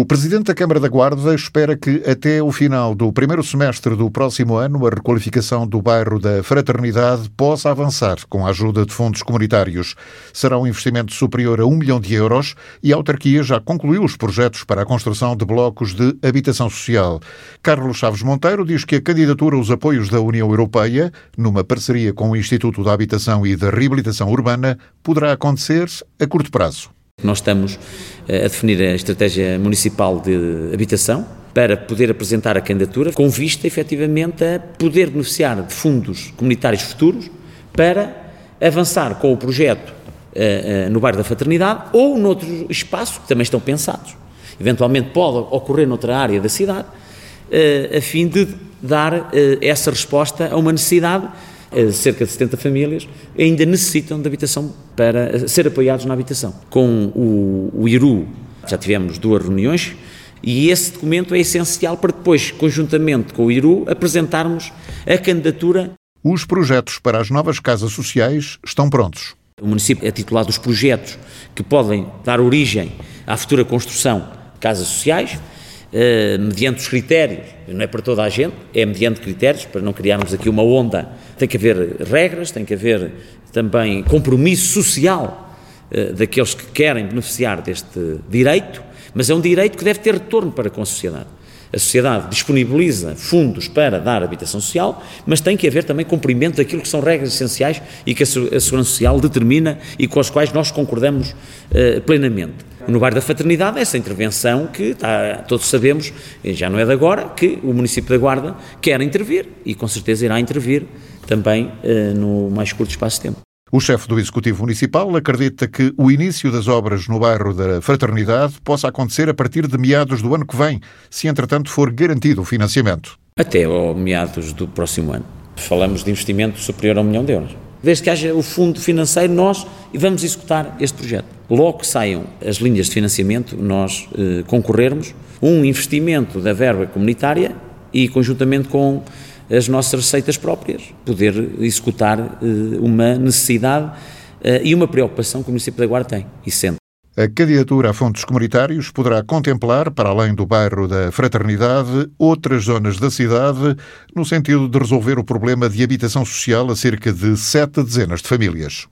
O Presidente da Câmara da Guarda espera que até o final do primeiro semestre do próximo ano a requalificação do bairro da Fraternidade possa avançar com a ajuda de fundos comunitários. Será um investimento superior a um milhão de euros e a autarquia já concluiu os projetos para a construção de blocos de habitação social. Carlos Chaves Monteiro diz que a candidatura aos apoios da União Europeia, numa parceria com o Instituto da Habitação e da Reabilitação Urbana, poderá acontecer a curto prazo. Nós estamos eh, a definir a estratégia municipal de habitação para poder apresentar a candidatura com vista efetivamente a poder beneficiar de fundos comunitários futuros para avançar com o projeto uh, uh, no bairro da Fraternidade ou noutro espaço que também estão pensados. Eventualmente pode ocorrer noutra área da cidade, a fim de dar essa resposta a uma necessidade eh, cerca de 70 famílias ainda necessitam de habitação para eh, ser apoiados na habitação. Com o, o IRU já tivemos duas reuniões e esse documento é essencial para depois, conjuntamente com o IRU, apresentarmos a candidatura. Os projetos para as novas casas sociais estão prontos. O município é titulado dos projetos que podem dar origem à futura construção de casas sociais eh, mediante os critérios, não é para toda a gente, é mediante critérios, para não criarmos aqui uma onda. Tem que haver regras, tem que haver também compromisso social uh, daqueles que querem beneficiar deste direito, mas é um direito que deve ter retorno para com a sociedade. A sociedade disponibiliza fundos para dar habitação social, mas tem que haver também cumprimento daquilo que são regras essenciais e que a Segurança Social determina e com as quais nós concordamos uh, plenamente no bairro da Fraternidade, essa intervenção que está, todos sabemos, já não é de agora, que o município da Guarda quer intervir e com certeza irá intervir também eh, no mais curto espaço de tempo. O chefe do Executivo Municipal acredita que o início das obras no bairro da Fraternidade possa acontecer a partir de meados do ano que vem, se entretanto for garantido o financiamento. Até ao meados do próximo ano. Falamos de investimento superior a um milhão de euros. Desde que haja o fundo financeiro, nós vamos executar este projeto. Logo que saiam as linhas de financiamento, nós eh, concorrermos um investimento da verba comunitária e, conjuntamente com as nossas receitas próprias, poder executar eh, uma necessidade eh, e uma preocupação que o município da Guarda tem e sente. A candidatura a fundos comunitários poderá contemplar, para além do bairro da Fraternidade, outras zonas da cidade, no sentido de resolver o problema de habitação social a cerca de sete dezenas de famílias.